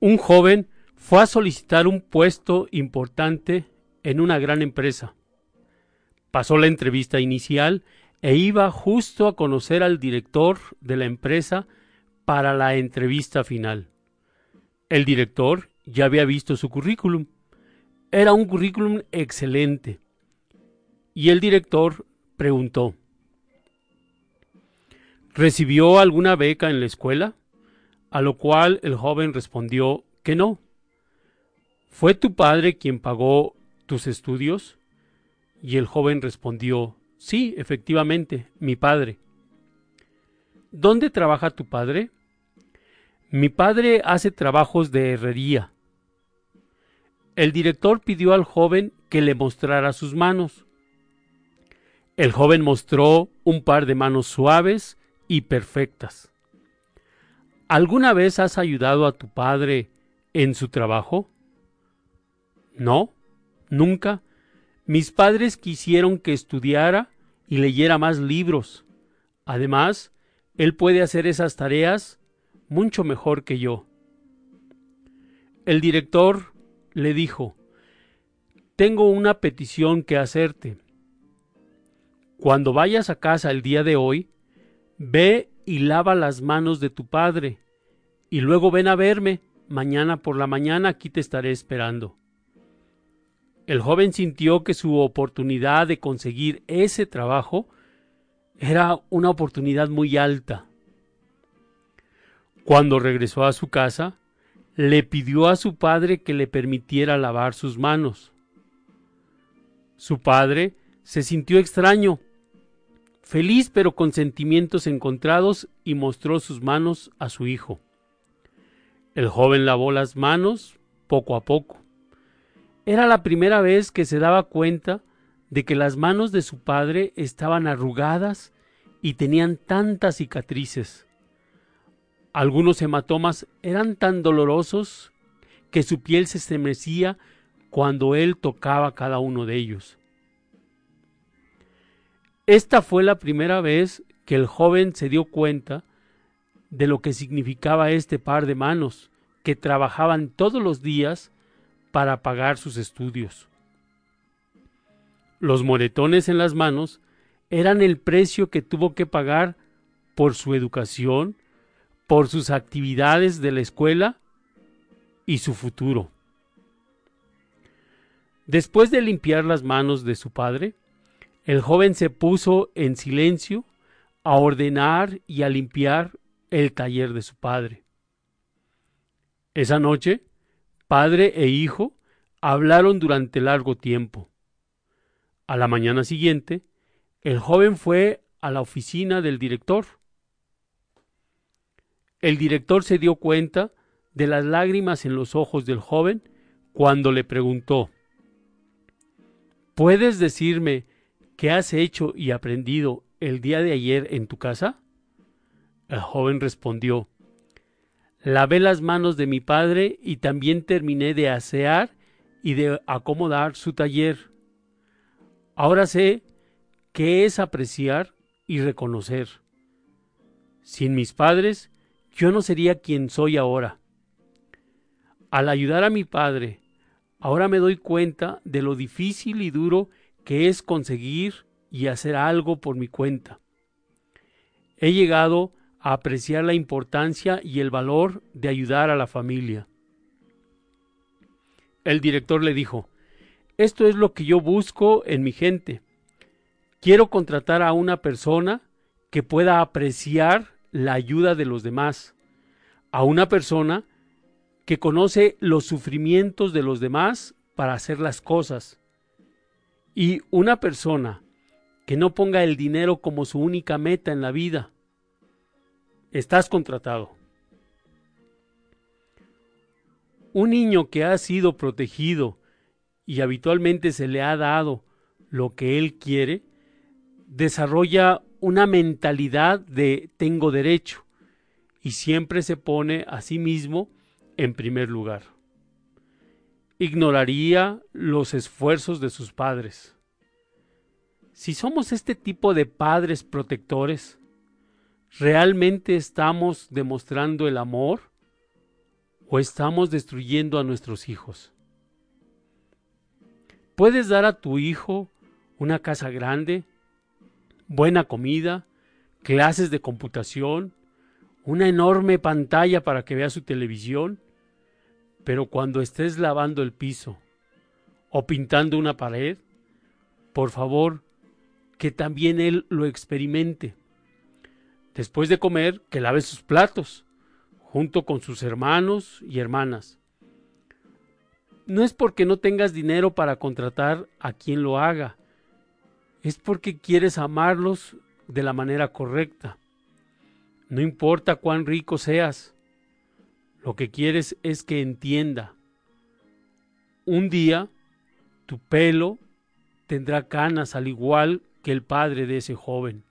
Un joven fue a solicitar un puesto importante en una gran empresa. Pasó la entrevista inicial e iba justo a conocer al director de la empresa para la entrevista final. El director ya había visto su currículum. Era un currículum excelente. Y el director preguntó, ¿Recibió alguna beca en la escuela? A lo cual el joven respondió que no. ¿Fue tu padre quien pagó tus estudios? Y el joven respondió, sí, efectivamente, mi padre. ¿Dónde trabaja tu padre? Mi padre hace trabajos de herrería. El director pidió al joven que le mostrara sus manos. El joven mostró un par de manos suaves y perfectas. ¿Alguna vez has ayudado a tu padre en su trabajo? No, nunca. Mis padres quisieron que estudiara y leyera más libros. Además, él puede hacer esas tareas mucho mejor que yo. El director le dijo, Tengo una petición que hacerte. Cuando vayas a casa el día de hoy, ve y lava las manos de tu padre, y luego ven a verme, mañana por la mañana aquí te estaré esperando. El joven sintió que su oportunidad de conseguir ese trabajo era una oportunidad muy alta. Cuando regresó a su casa, le pidió a su padre que le permitiera lavar sus manos. Su padre se sintió extraño feliz pero con sentimientos encontrados, y mostró sus manos a su hijo. El joven lavó las manos poco a poco. Era la primera vez que se daba cuenta de que las manos de su padre estaban arrugadas y tenían tantas cicatrices. Algunos hematomas eran tan dolorosos que su piel se estremecía cuando él tocaba cada uno de ellos. Esta fue la primera vez que el joven se dio cuenta de lo que significaba este par de manos que trabajaban todos los días para pagar sus estudios. Los moretones en las manos eran el precio que tuvo que pagar por su educación, por sus actividades de la escuela y su futuro. Después de limpiar las manos de su padre, el joven se puso en silencio a ordenar y a limpiar el taller de su padre. Esa noche, padre e hijo hablaron durante largo tiempo. A la mañana siguiente, el joven fue a la oficina del director. El director se dio cuenta de las lágrimas en los ojos del joven cuando le preguntó ¿Puedes decirme ¿Qué has hecho y aprendido el día de ayer en tu casa? El joven respondió, Lavé las manos de mi padre y también terminé de asear y de acomodar su taller. Ahora sé qué es apreciar y reconocer. Sin mis padres, yo no sería quien soy ahora. Al ayudar a mi padre, ahora me doy cuenta de lo difícil y duro que es conseguir y hacer algo por mi cuenta. He llegado a apreciar la importancia y el valor de ayudar a la familia. El director le dijo, esto es lo que yo busco en mi gente. Quiero contratar a una persona que pueda apreciar la ayuda de los demás, a una persona que conoce los sufrimientos de los demás para hacer las cosas, Y una persona que no ponga el dinero como su única meta en la vida, estás contratado. Un niño que ha sido protegido y habitualmente se le ha dado lo que él quiere, desarrolla una mentalidad de tengo derecho y siempre se pone a sí mismo en primer lugar. Ignoraría los esfuerzos de sus padres. Si somos este tipo de padres protectores, ¿realmente estamos demostrando el amor o estamos destruyendo a nuestros hijos? Puedes dar a tu hijo una casa grande, buena comida, clases de computación, una enorme pantalla para que vea su televisión, pero cuando estés lavando el piso o pintando una pared, por favor, que también él lo experimente. Después de comer, que lave sus platos, junto con sus hermanos y hermanas. No es porque no tengas dinero para contratar a quien lo haga, es porque quieres amarlos de la manera correcta. No importa cuán rico seas, lo que quieres es que entienda. Un día tu pelo tendrá canas al igual que el padre de ese joven.